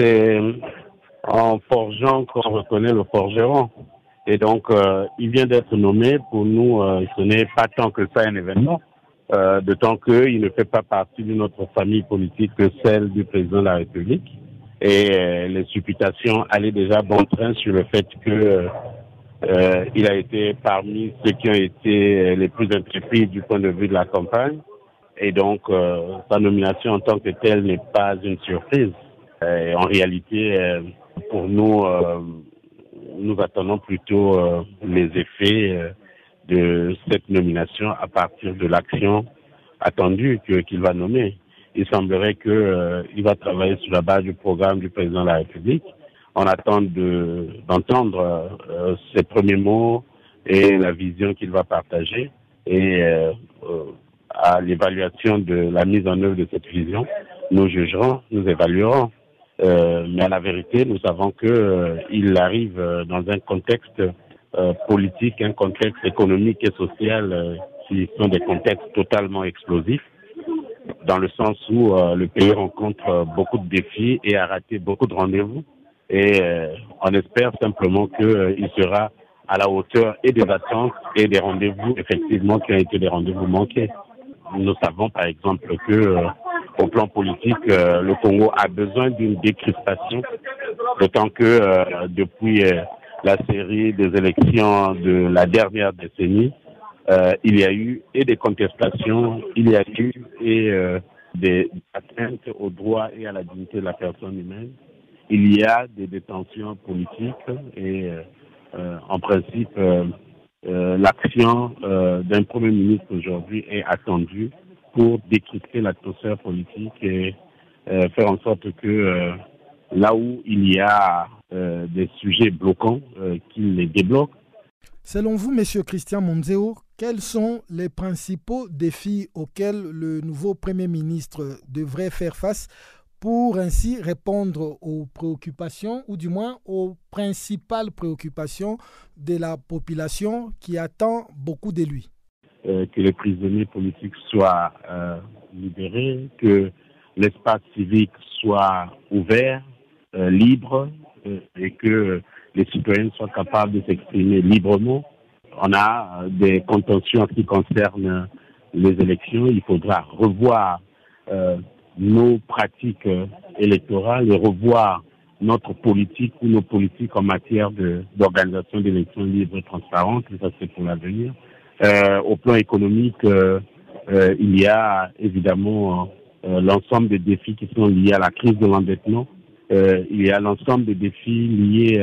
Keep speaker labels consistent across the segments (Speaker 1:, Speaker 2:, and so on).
Speaker 1: c'est en forgeant qu'on reconnaît le forgeron. Et donc, il vient d'être nommé. Pour nous, ce n'est pas tant que ça un événement, euh, d'autant qu'il ne fait pas partie de notre famille politique que celle du président de la République. Et les supputations allaient déjà bon train sur le fait que euh, il a été parmi ceux qui ont été les plus intrépides du point de vue de la campagne. Et donc, euh, sa nomination en tant que telle n'est pas une surprise. Et en réalité, euh, pour nous, nous attendons plutôt les effets de cette nomination à partir de l'action attendue qu'il va nommer. Il semblerait qu'il va travailler sur la base du programme du président de la République on attend d'entendre euh, ses premiers mots et la vision qu'il va partager. Et euh, euh, à l'évaluation de la mise en œuvre de cette vision, nous jugerons, nous évaluerons. Mais à la vérité, nous savons qu'il arrive dans un contexte politique, un contexte économique et social qui sont des contextes totalement explosifs dans le sens où le pays rencontre beaucoup de défis et a raté beaucoup de rendez-vous et euh, on espère simplement qu'il euh, sera à la hauteur et des attentes et des rendez-vous effectivement qui ont été des rendez-vous manqués. Nous savons par exemple que euh, au plan politique, le Congo a besoin d'une décrispation, d'autant que depuis la série des élections de la dernière décennie, il y a eu et des contestations, il y a eu et des atteintes aux droits et à la dignité de la personne humaine. Il y a des détentions politiques et euh, en principe euh, euh, l'action d'un Premier ministre aujourd'hui est attendue pour décrypter l'atmosphère politique et faire en sorte que là où il y a des sujets bloquants, qu'il les débloque.
Speaker 2: Selon vous, Monsieur Christian Monzeo, quels sont les principaux défis auxquels le nouveau Premier ministre devrait faire face pour ainsi répondre aux préoccupations, ou du moins aux principales préoccupations de la population qui attend beaucoup de lui?
Speaker 1: Euh, que les prisonniers politiques soient euh, libérés, que l'espace civique soit ouvert, euh, libre, et que les citoyens soient capables de s'exprimer librement. On a des contentions qui concernent les élections. Il faudra revoir nos pratiques euh, électorales et revoir notre politique ou nos politiques en matière d'organisation d'élections libres et transparentes, ça c'est pour l'avenir. Euh, au plan économique, euh, euh il y a évidemment l'ensemble des défis qui sont liés à la crise de l'endettement. il y a l'ensemble des défis liés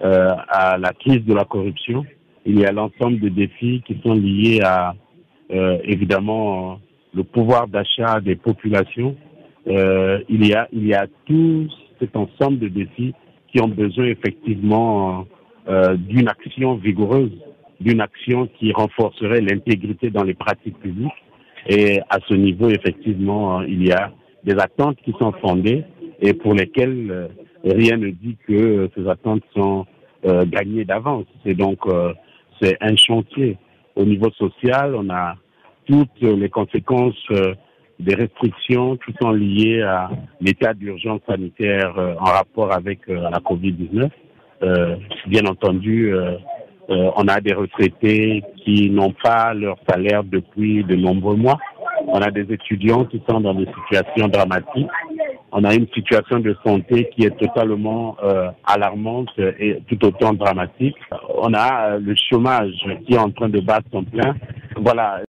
Speaker 1: à la crise de la corruption. Il y a l'ensemble des défis qui sont liés à évidemment le pouvoir d'achat des populations euh, il y a il y a tout cet ensemble de défis qui ont besoin effectivement euh, d'une action vigoureuse, d'une action qui renforcerait l'intégrité dans les pratiques publiques. Et à ce niveau, effectivement, il y a des attentes qui sont fondées et pour lesquelles euh, rien ne dit que ces attentes sont euh, gagnées d'avance. C'est donc euh, c'est un chantier. Au niveau social, on a toutes les conséquences des restrictions qui sont liées à l'état d'urgence sanitaire euh, en rapport avec euh, la Covid-19. Euh, bien entendu, on a des retraités qui n'ont pas leur salaire depuis de nombreux mois. On a des étudiants qui sont dans des situations dramatiques. On a une situation de santé qui est totalement alarmante et tout autant dramatique. On a le chômage qui est en train de battre son plein. Voilà,